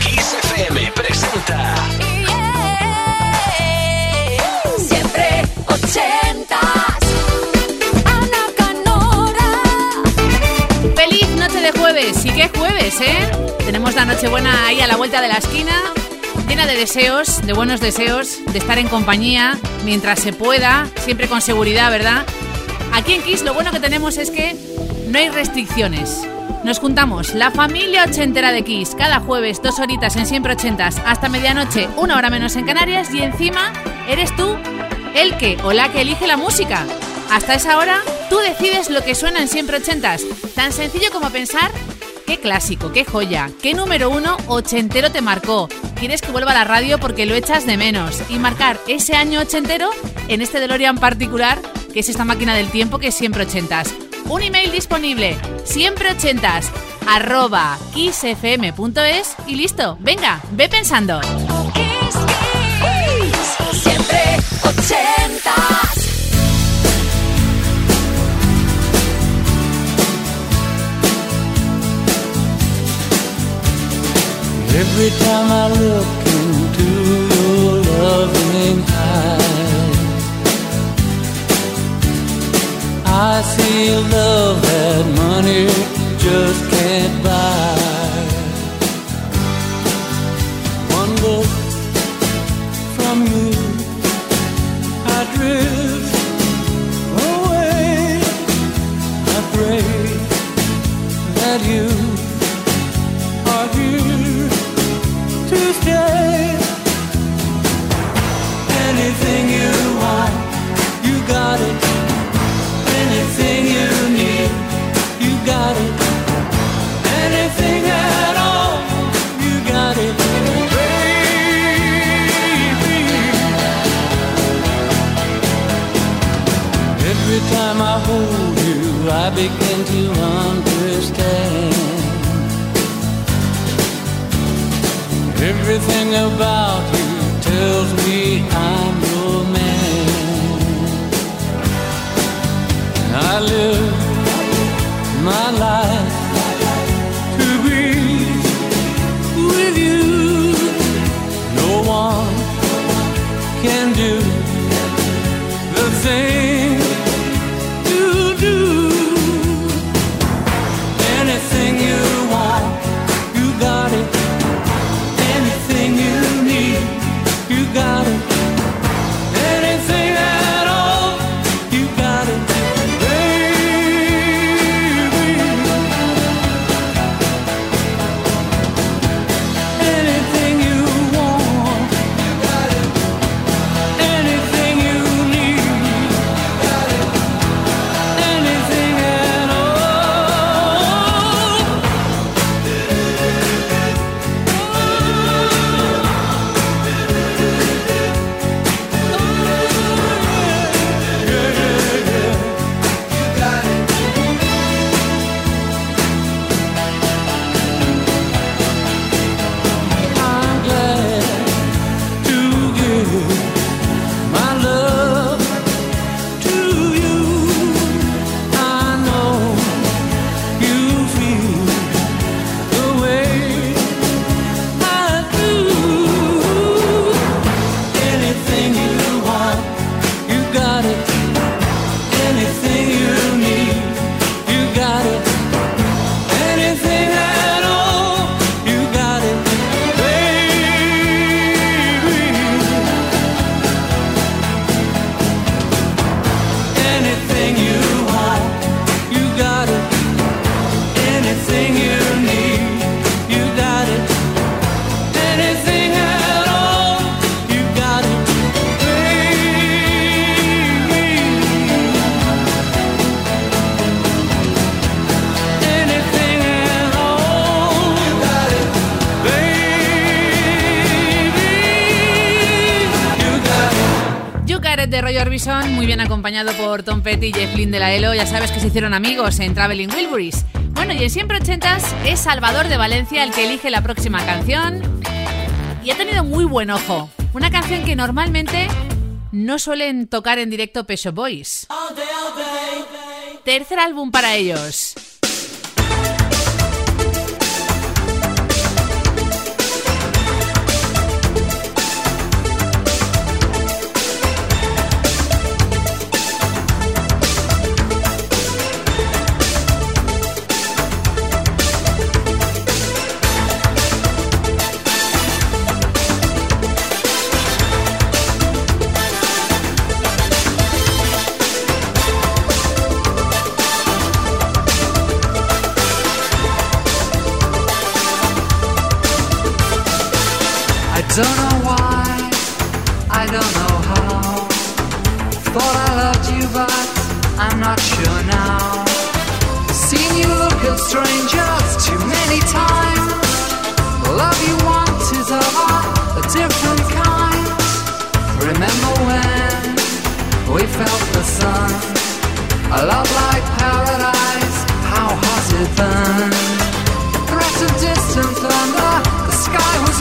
Kiss FM presenta. Siempre ochentas. Ana Canora. ¡Feliz noche de jueves! ¿Y qué jueves, eh? Tenemos la noche buena ahí a la vuelta de la esquina, llena de deseos, de buenos deseos, de estar en compañía mientras se pueda, siempre con seguridad, ¿verdad? Aquí en Kiss lo bueno que tenemos es que no hay restricciones. Nos juntamos, la familia ochentera de Kiss, cada jueves, dos horitas en siempre ochentas, hasta medianoche, una hora menos en Canarias, y encima eres tú el que o la que elige la música. Hasta esa hora, tú decides lo que suena en siempre ochentas. Tan sencillo como pensar qué clásico, qué joya, qué número uno ochentero te marcó. Quieres que vuelva a la radio porque lo echas de menos. Y marcar ese año ochentero en este DeLorean particular, que es esta máquina del tiempo que es siempre ochentas. Un email disponible, siempre ochentas, arroba kissfm.es y listo. Venga, ve pensando. Kiss, Kiss. Siempre ochentas. Every time I look into your loving I see love that money just can't buy. Orbison, muy bien acompañado por Tom Petty y Jeff Lynne de la ELO. Ya sabes que se hicieron amigos en Traveling Wilburys. Bueno, y en Siempre Ochentas es Salvador de Valencia el que elige la próxima canción. Y ha tenido muy buen ojo. Una canción que normalmente no suelen tocar en directo Peso Boys. Tercer álbum para ellos. Don't know why, I don't know how. Thought I loved you, but I'm not sure now. Seen you look at strangers too many times. The love you want is of a, different kind. Remember when we felt the sun? A love like paradise, how hot it burned. Threat of distant thunder, the sky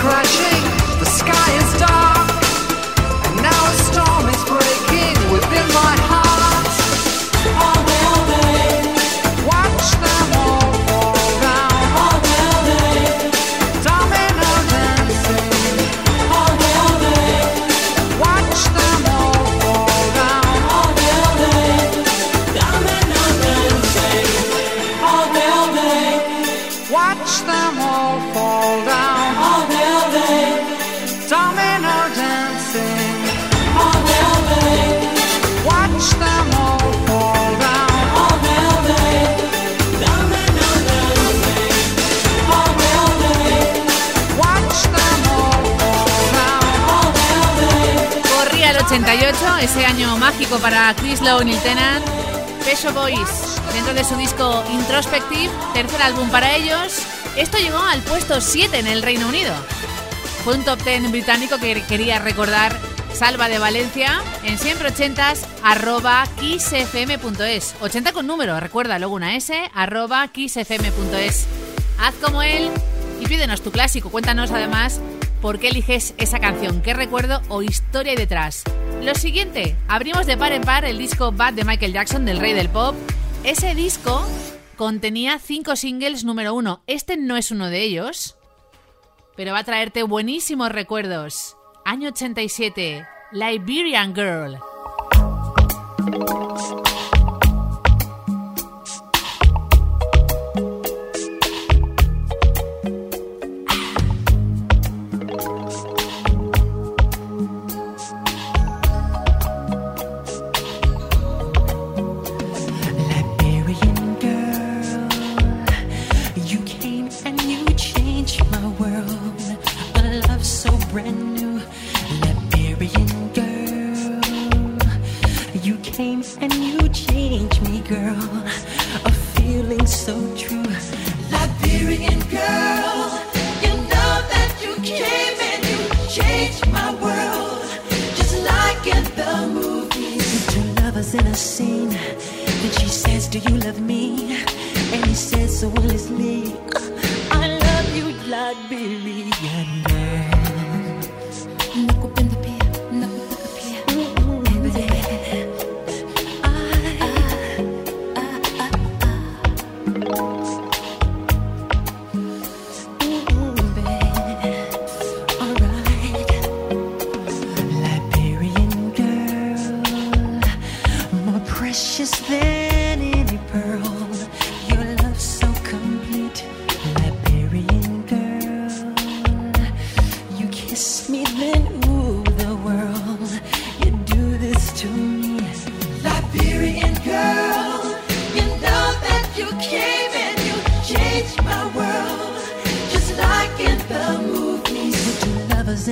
crashing, ese año mágico para Chris Lowe y Tennant. Peso Boys, dentro de su disco Introspective, tercer álbum para ellos. Esto llegó al puesto 7 en el Reino Unido. Fue un top 10 británico que quería recordar Salva de Valencia en siempre ochentas arroba kissfm.es 80 con número, recuerda luego una S arroba kissfm.es Haz como él y pídenos tu clásico. Cuéntanos además por qué eliges esa canción, qué recuerdo o historia hay detrás. Lo siguiente, abrimos de par en par el disco Bad de Michael Jackson, del rey del pop. Ese disco contenía cinco singles número uno. Este no es uno de ellos, pero va a traerte buenísimos recuerdos. Año 87, Liberian Girl.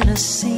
innocent.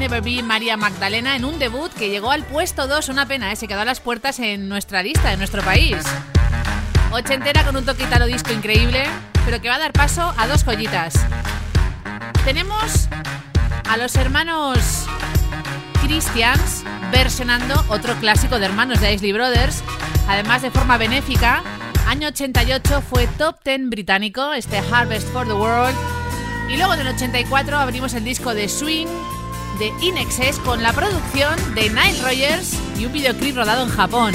Never Be María Magdalena en un debut que llegó al puesto 2, una pena, ¿eh? se quedó a las puertas en nuestra lista, en nuestro país. Ochentera con un toque italo disco increíble, pero que va a dar paso a dos joyitas. Tenemos a los hermanos Christians versionando otro clásico de hermanos de Isley Brothers, además de forma benéfica. Año 88 fue top 10 británico, este Harvest for the World. Y luego en el 84 abrimos el disco de Swing de Inexes con la producción de Nile Rogers y un videoclip rodado en Japón.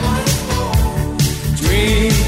you.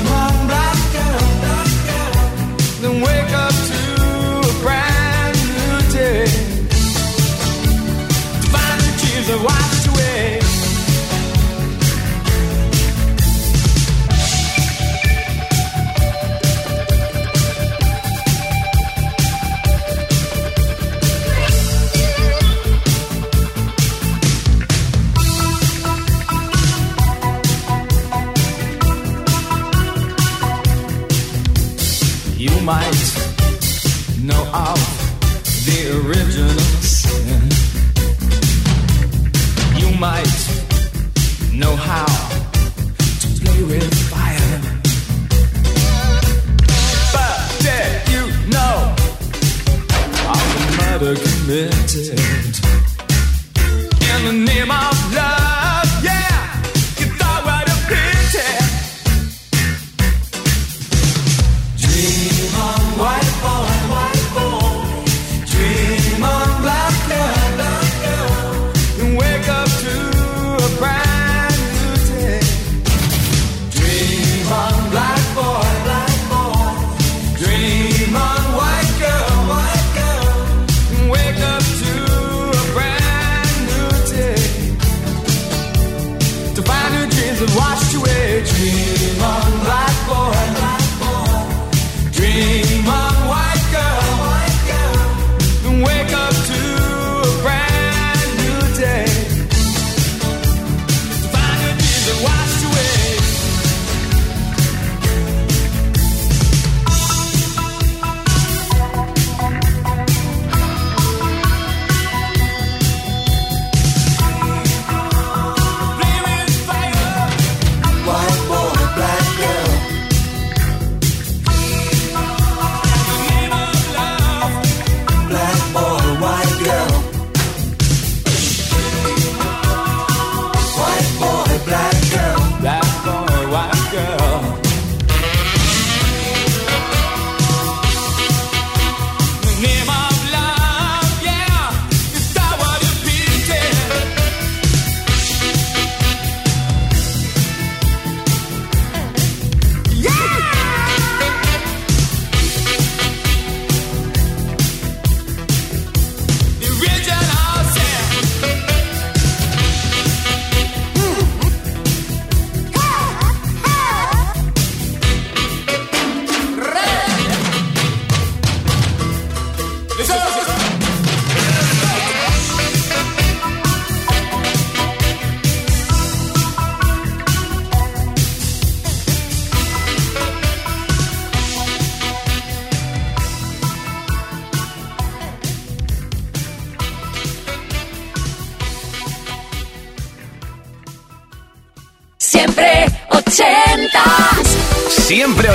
original sin. You might know how to play with fire.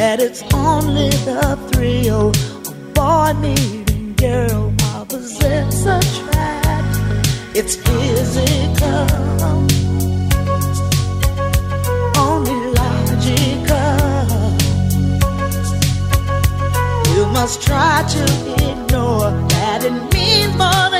that it's only the thrill of boy meeting girl while possess a trap. It's physical, only logical. You must try to ignore that it means more than.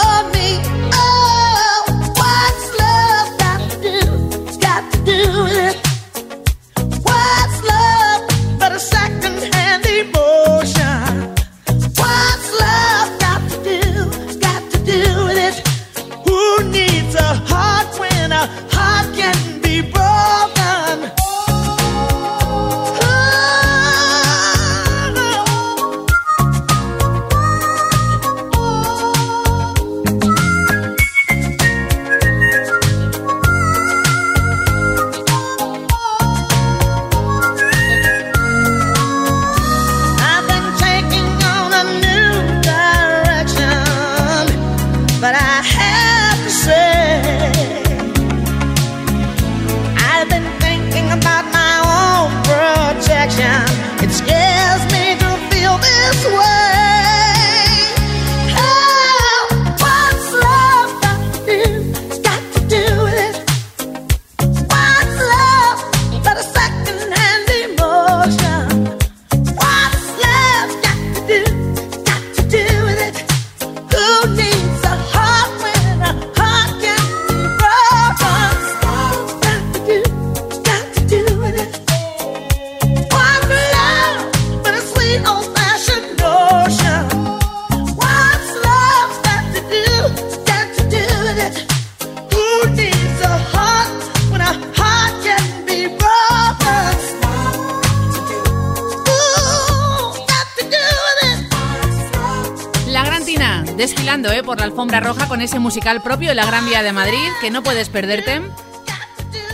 musical propio en la Gran Vía de Madrid, que no puedes perderte.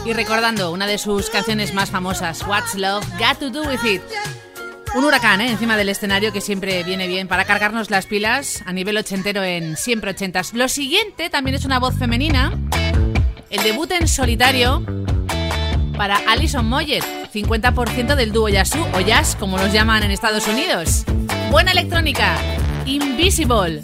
Y recordando una de sus canciones más famosas, What's Love Got to Do With It. Un huracán ¿eh? encima del escenario que siempre viene bien para cargarnos las pilas a nivel ochentero en Siempre Ochentas. Lo siguiente también es una voz femenina, el debut en solitario para Alison Moyet, 50% del dúo Yasu o Jazz como los llaman en Estados Unidos. Buena electrónica, Invisible.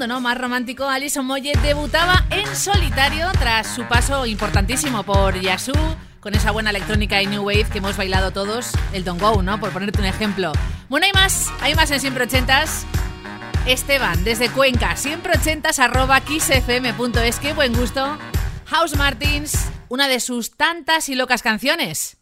Más romántico, Alison Moyet debutaba en solitario tras su paso importantísimo por Yasu, con esa buena electrónica y new wave que hemos bailado todos, el Don't Go, ¿no? Por ponerte un ejemplo. Bueno, hay más, hay más en Siempre Ochentas. Esteban, desde Cuenca, siempre ochentas arroba kissfm.es, qué buen gusto. House Martins, una de sus tantas y locas canciones.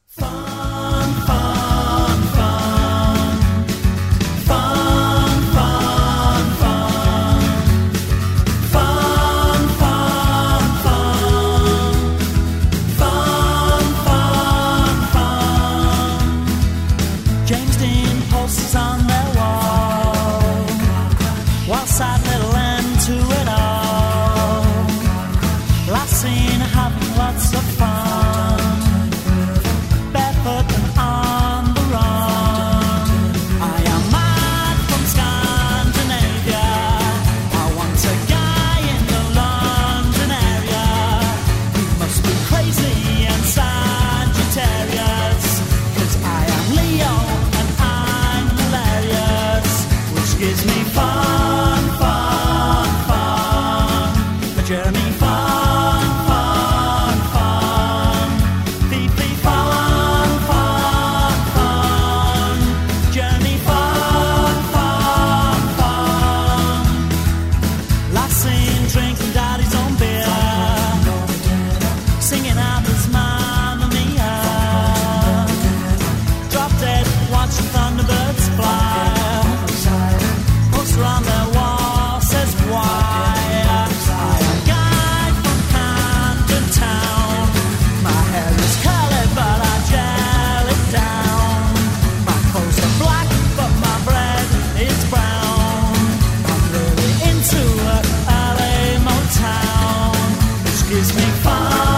gives me fun.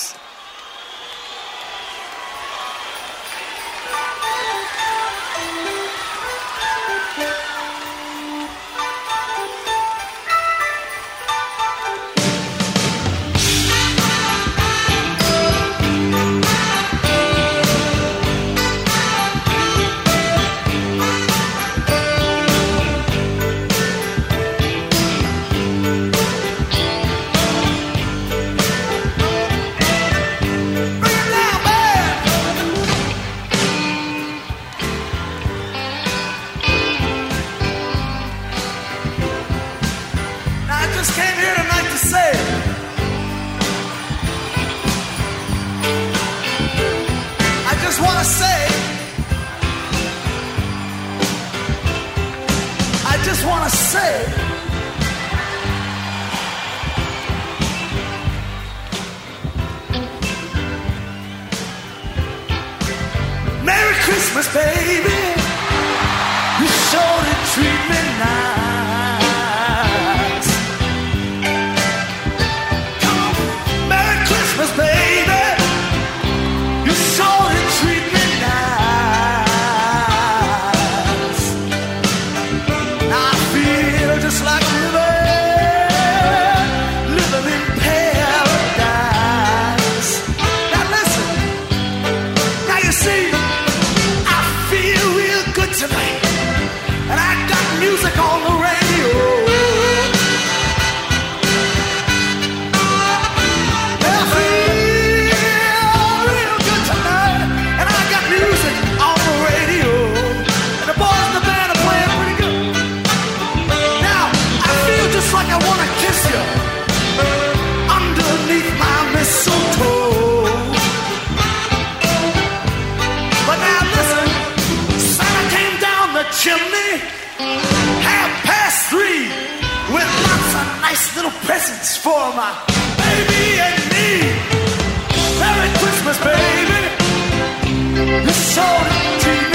Presents for my baby and me. Merry Christmas, baby. You showed it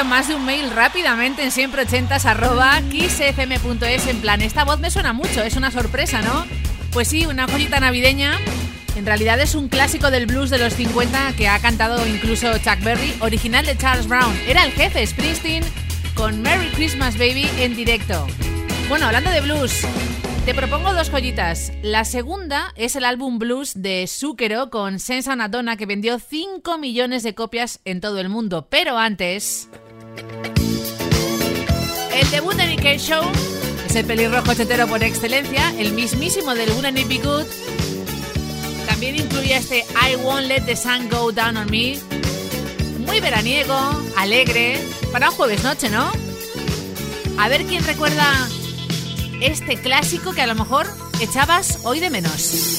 recibido más de un mail rápidamente en siempre ochentas arroba kissfm.es en plan, esta voz me suena mucho, es una sorpresa, ¿no? Pues sí, una joyita navideña. En realidad es un clásico del blues de los 50 que ha cantado incluso Chuck Berry, original de Charles Brown. Era el jefe Springsteen con Merry Christmas Baby en directo. Bueno, hablando de blues, te propongo dos joyitas. La segunda es el álbum blues de Zúquero con Sensa Donna que vendió 5 millones de copias en todo el mundo. Pero antes... El debut de Nick Show es el pelirrojo chetero por excelencia, el mismísimo del Wouldn't It Be Good. También incluye este I Won't Let the Sun Go Down on Me. Muy veraniego, alegre, para un jueves noche, ¿no? A ver quién recuerda este clásico que a lo mejor echabas hoy de menos.